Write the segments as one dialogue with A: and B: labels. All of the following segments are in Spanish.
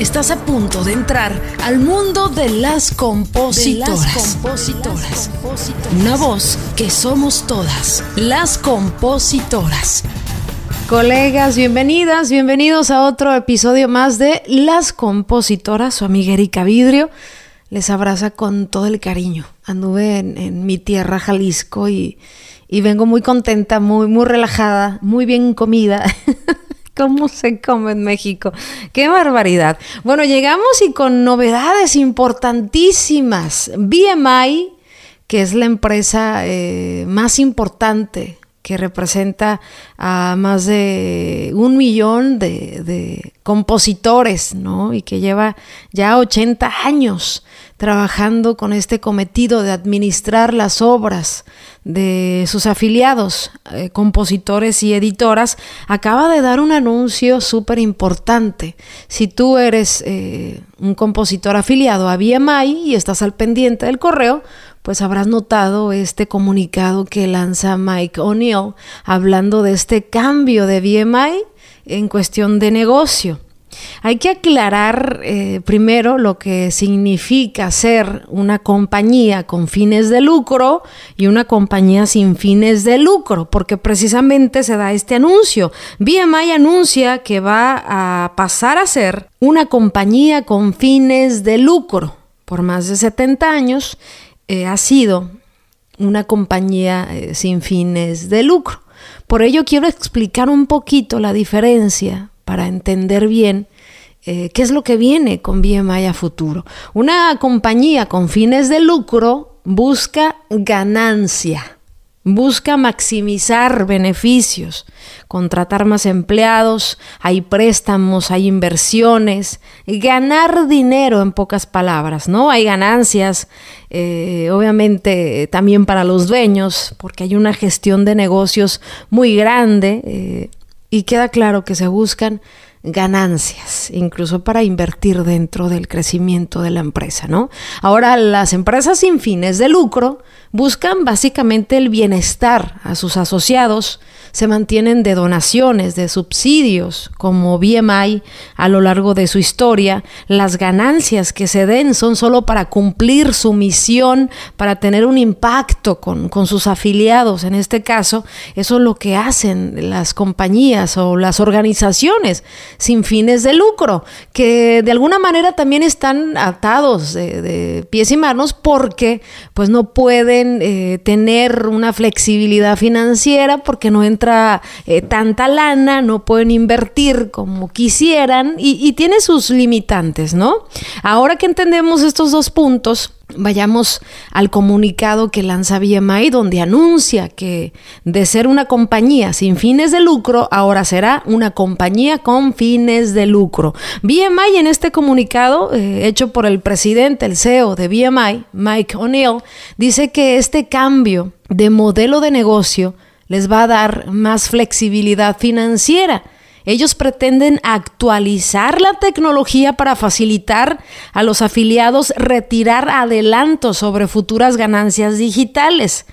A: Estás a punto de entrar al mundo de las compositoras. Una voz que somos todas, las compositoras. Colegas, bienvenidas, bienvenidos a otro episodio más de Las Compositoras. Su amiga Erika Vidrio les abraza con todo el cariño. Anduve en, mi tierra, Jalisco, y, y vengo muy contenta, muy, muy relajada, muy bien comida. ¿Cómo se come en México? ¡Qué barbaridad! Bueno, llegamos y con novedades importantísimas. BMI, que es la empresa eh, más importante que representa a más de un millón de, compositores, ¿no? Y que lleva ya 80 años trabajando con este cometido de administrar las obras de sus afiliados, eh, compositores y editoras, acaba de dar un anuncio súper importante. Si tú eres eh, un compositor afiliado a BMI y estás al pendiente del correo, pues habrás notado este comunicado que lanza Mike O'Neill hablando de este cambio de BMI en cuestión de negocio. Hay que aclarar eh, primero lo que significa ser una compañía con fines de lucro y una compañía sin fines de lucro, porque precisamente se da este anuncio. BMI anuncia que va a pasar a ser una compañía con fines de lucro. Por más de 70 años eh, ha sido una compañía eh, sin fines de lucro. Por ello quiero explicar un poquito la diferencia para entender bien eh, qué es lo que viene con BMI futuro. Una compañía con fines de lucro busca ganancia, busca maximizar beneficios, contratar más empleados, hay préstamos, hay inversiones, ganar dinero en pocas palabras, ¿no? Hay ganancias, eh, obviamente también para los dueños, porque hay una gestión de negocios muy grande eh, y queda claro que se buscan ganancias, incluso para invertir dentro del crecimiento de la empresa, ¿no? Ahora, las empresas sin fines de lucro buscan básicamente el bienestar a sus asociados, se mantienen de donaciones, de subsidios, como BMI a lo largo de su historia. Las ganancias que se den son solo para cumplir su misión, para tener un impacto con, con sus afiliados. En este caso, eso es lo que hacen las compañías o las organizaciones sin fines de lucro, que de alguna manera también están atados de, pies y manos porque pues no pueden eh, tener una flexibilidad financiera porque no eh, tanta lana, no pueden invertir como quisieran y, y tiene sus limitantes, ¿no? Ahora que entendemos estos dos puntos, Vayamos al comunicado que lanza BMI donde anuncia que de ser una compañía sin fines de lucro, ahora será una compañía con fines de lucro. BMI en este comunicado, eh, hecho por el presidente, el CEO de BMI, Mike O'Neill, dice que este cambio de modelo de negocio les va a dar más flexibilidad financiera ellos pretenden actualizar la tecnología para facilitar a los afiliados retirar adelantos sobre futuras ganancias digitales.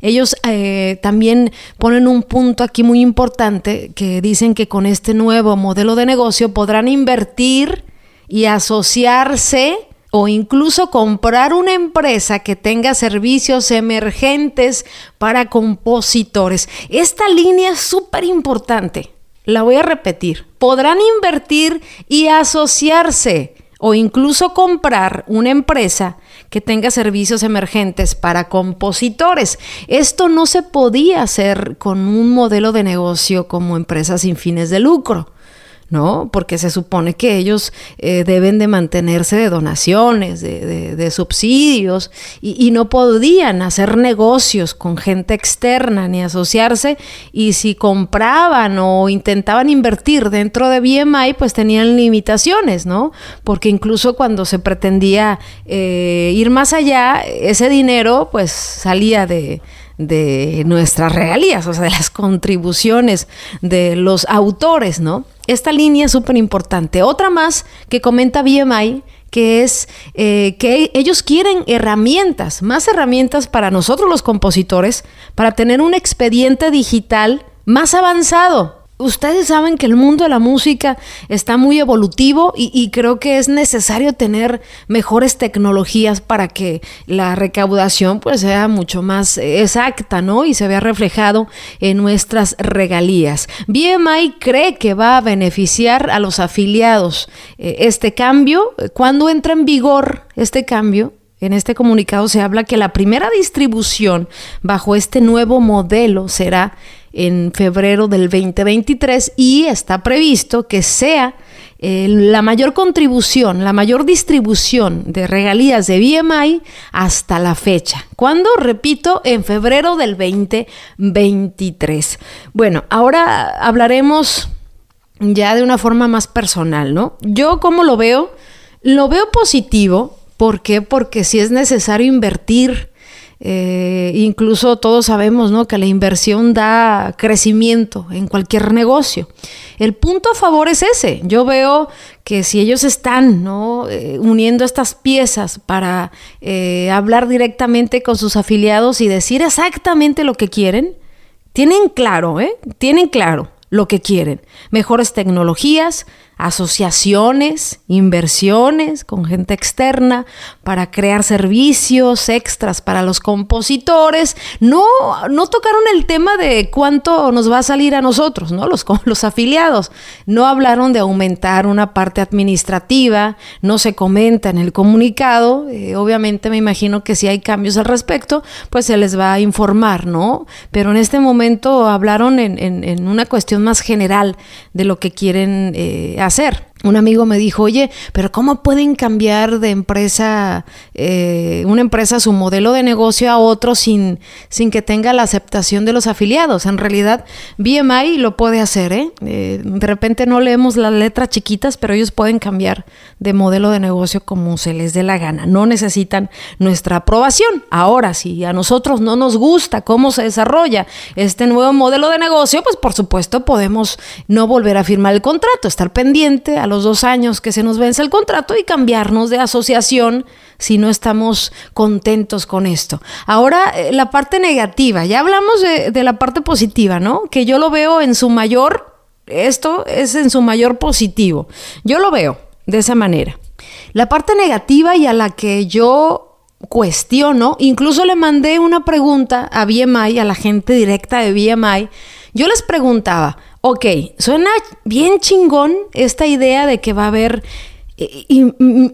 A: Ellos eh, también ponen un punto aquí muy importante que dicen que con este nuevo modelo de negocio podrán invertir y asociarse o incluso comprar una empresa que tenga servicios emergentes para compositores. Esta línea es súper importante la voy a repetir. Podrán invertir y asociarse o incluso comprar una empresa que tenga servicios emergentes para compositores. Esto no se podía hacer con un modelo de negocio como empresas sin fines de lucro. ¿No? Porque se supone que ellos eh, deben de mantenerse de donaciones, de, subsidios, y, no podían hacer negocios con gente externa ni asociarse, y si compraban o intentaban invertir dentro de BMI, pues tenían limitaciones, ¿no? Porque incluso cuando se pretendía eh, ir más allá, ese dinero pues salía de de nuestras regalías, o sea, de las contribuciones de los autores, ¿no? Esta línea es súper importante. Otra más que comenta BMI, que es eh, que ellos quieren herramientas, más herramientas para nosotros los compositores, para tener un expediente digital más avanzado. Ustedes saben que el mundo de la música está muy evolutivo y, creo que es necesario tener mejores tecnologías para que la recaudación pues sea mucho más exacta, ¿no? Y se vea reflejado en nuestras regalías. BMI cree que va a beneficiar a los afiliados eh, este cambio. cuando entra en vigor este cambio? En este comunicado se habla que la primera distribución bajo este nuevo modelo será en febrero del 2023 y está previsto que sea eh, la mayor contribución, la mayor distribución de regalías de BMI hasta la fecha. ¿Cuándo? Repito, en febrero del 2023. Bueno, ahora hablaremos ya de una forma más personal, ¿no? Yo como lo veo, lo veo positivo. ¿Por qué? Porque si es necesario invertir eh, incluso todos sabemos ¿no? que la inversión da crecimiento en cualquier negocio. El punto a favor es ese. Yo veo que si ellos están ¿no? Eh, uniendo estas piezas para eh, hablar directamente con sus afiliados y decir exactamente lo que quieren, tienen claro, ¿eh? tienen claro lo que quieren. Mejores tecnologías, asociaciones, inversiones con gente externa para crear servicios extras para los compositores. No, no tocaron el tema de cuánto nos va a salir a nosotros, ¿no? Los, los afiliados. No hablaron de aumentar una parte administrativa, no se comenta en el comunicado. Eh, obviamente me imagino que si hay cambios al respecto, pues se les va a informar, ¿no? Pero en este momento hablaron en, en, una cuestión más general de lo que quieren hacer eh, hacer hacer un amigo me dijo, oye, pero ¿cómo pueden cambiar de empresa, eh, una empresa, su modelo de negocio a otro sin, sin que tenga la aceptación de los afiliados? En realidad, BMI lo puede hacer, ¿eh? ¿eh? De repente no leemos las letras chiquitas, pero ellos pueden cambiar de modelo de negocio como se les dé la gana. No necesitan nuestra aprobación. Ahora, si a nosotros no nos gusta cómo se desarrolla este nuevo modelo de negocio, pues por supuesto podemos no volver a firmar el contrato, estar pendiente a los dos años que se nos vence el contrato y cambiarnos de asociación si no estamos contentos con esto. Ahora, eh, la parte negativa, ya hablamos de, la parte positiva, ¿no? Que yo lo veo en su mayor, esto es en su mayor positivo. Yo lo veo de esa manera. La parte negativa y a la que yo cuestiono, incluso le mandé una pregunta a BMI, a la gente directa de BMI, yo les preguntaba, ok, suena bien chingón esta idea de que va a haber eh,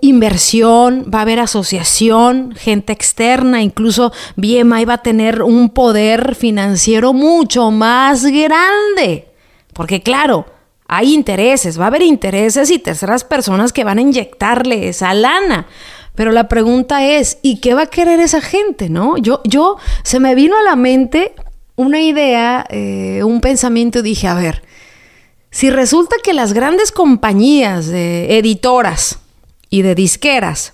A: inversión, va a haber asociación, gente externa, incluso BMI va a tener un poder financiero mucho más grande. Porque claro, hay intereses, va a haber intereses y terceras personas que van a inyectarle esa lana. Pero la pregunta es, ¿y qué va a querer esa gente, no? Yo, yo, se me vino a la mente una idea, eh, un pensamiento, dije, a ver, si resulta que las grandes compañías de editoras y de disqueras,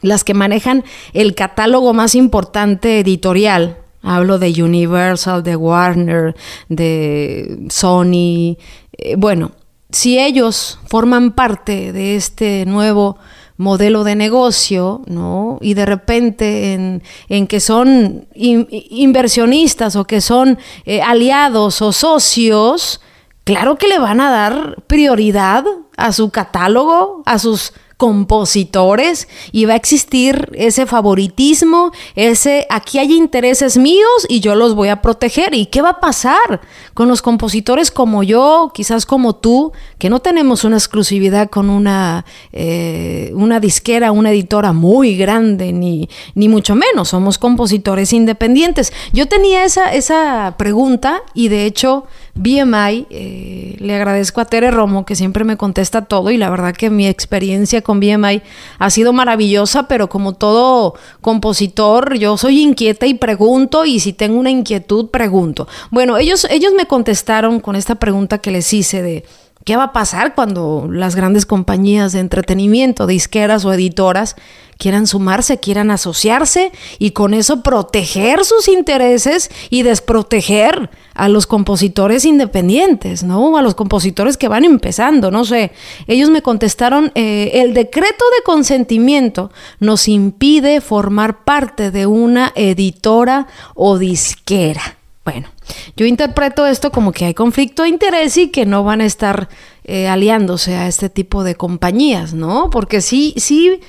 A: las que manejan el catálogo más importante editorial, hablo de Universal, de Warner, de Sony, eh, bueno, si ellos forman parte de este nuevo modelo de negocio, ¿no? Y de repente en, que son inversionistas o que son eh, aliados o socios, claro que le van a dar prioridad a su catálogo, a sus compositores y va a existir ese favoritismo, ese aquí hay intereses míos y yo los voy a proteger. ¿Y qué va a pasar con los compositores como yo, quizás como tú, que no tenemos una exclusividad con una, eh, una disquera, una editora muy grande, ni, ni mucho menos, somos compositores independientes? Yo tenía esa, esa pregunta y de hecho BMI, eh, le agradezco a Tere Romo que siempre me contesta todo y la verdad que mi experiencia con BMI ha sido maravillosa, pero como todo compositor, yo soy inquieta y pregunto y si tengo una inquietud, pregunto. Bueno, ellos, ellos me contestaron con esta pregunta que les hice de... ¿Qué va a pasar cuando las grandes compañías de entretenimiento, disqueras o editoras quieran sumarse, quieran asociarse y con eso proteger sus intereses y desproteger a los compositores independientes, ¿no? A los compositores que van empezando, no sé. Ellos me contestaron, eh, el decreto de consentimiento nos impide formar parte de una editora o disquera. Bueno, yo interpreto esto como que hay conflicto de interés y que no van a estar eh, aliándose a este tipo de compañías, ¿no? Porque sí, sí,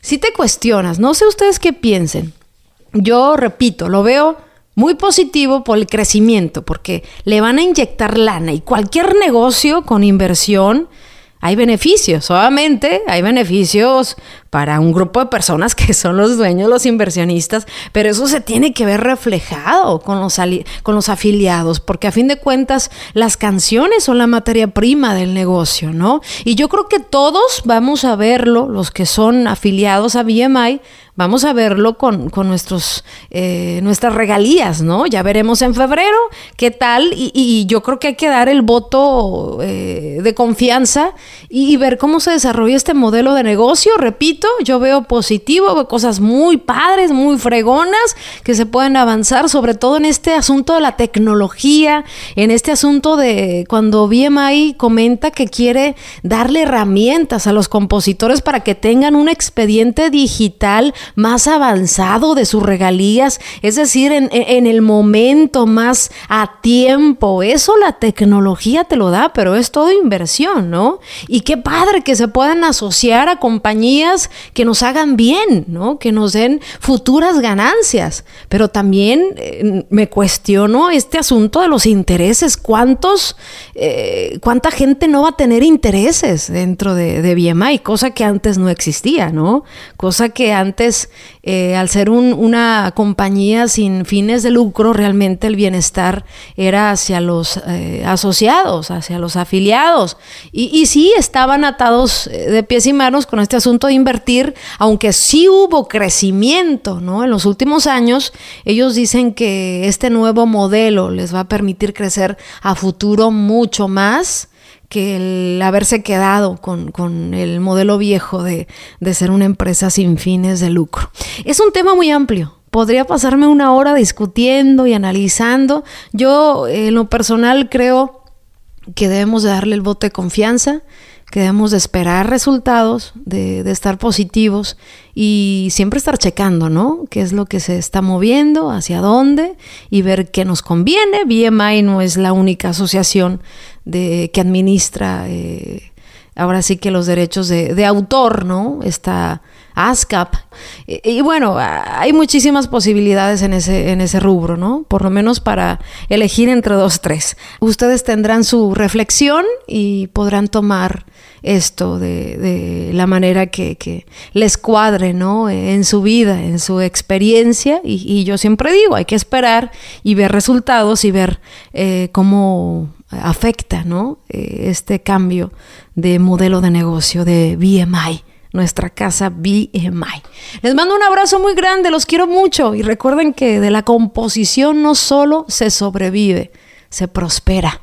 A: sí te cuestionas. No sé ustedes qué piensen. Yo repito, lo veo muy positivo por el crecimiento, porque le van a inyectar lana y cualquier negocio con inversión hay beneficios, obviamente hay beneficios para un grupo de personas que son los dueños, los inversionistas, pero eso se tiene que ver reflejado con los, con los afiliados, porque a fin de cuentas las canciones son la materia prima del negocio, ¿no? Y yo creo que todos vamos a verlo, los que son afiliados a BMI, vamos a verlo con, nuestros, eh, nuestras regalías, ¿no? Ya veremos en febrero qué tal y, yo creo que hay que dar el voto eh, de confianza y, ver cómo se desarrolla este modelo de negocio. Repito, yo veo positivo, veo cosas muy padres, muy fregonas que se pueden avanzar, sobre todo en este asunto de la tecnología, en este asunto de cuando BMI comenta que quiere darle herramientas a los compositores para que tengan un expediente digital más avanzado de sus regalías, es decir, en, el momento más a tiempo. Eso la tecnología te lo da, pero es todo inversión, ¿no? Y qué padre que se puedan asociar a compañías que nos hagan bien, ¿no? Que nos den futuras ganancias. Pero también eh, me cuestiono este asunto de los intereses. ¿Cuántos, eh, cuánta gente no va a tener intereses dentro de, de BMI? Cosa que antes no existía, ¿no? Cosa que antes eh, al ser una compañía sin fines de lucro, realmente el bienestar era hacia los eh, asociados, hacia los afiliados. Y, y, sí estaban atados eh, de pies y manos con este asunto de invertir, aunque sí hubo crecimiento, ¿no? En los últimos años, ellos dicen que este nuevo modelo les va a permitir crecer a futuro mucho más que el haberse quedado con, el modelo viejo de, ser una empresa sin fines de lucro. Es un tema muy amplio. Podría pasarme una hora discutiendo y analizando. Yo, en lo personal, creo que debemos de darle el voto de confianza, que de esperar resultados, de, de, estar positivos y siempre estar checando, ¿no? ¿Qué es lo que se está moviendo, hacia dónde y ver qué nos conviene? BMI no es la única asociación de, que administra eh, ahora sí que los derechos de, autor, ¿no? Está ASCAP. Y, bueno, hay muchísimas posibilidades en ese, en ese rubro, ¿no? Por lo menos para elegir entre dos, tres. Ustedes tendrán su reflexión y podrán tomar esto de, la manera que, les cuadre, ¿no? En su vida, en su experiencia. Y, yo siempre digo, hay que esperar y ver resultados y ver eh, cómo afecta ¿no? Eh, este cambio de modelo de negocio de BMI, nuestra casa BMI. Les mando un abrazo muy grande, los quiero mucho y recuerden que de la composición no solo se sobrevive, se prospera.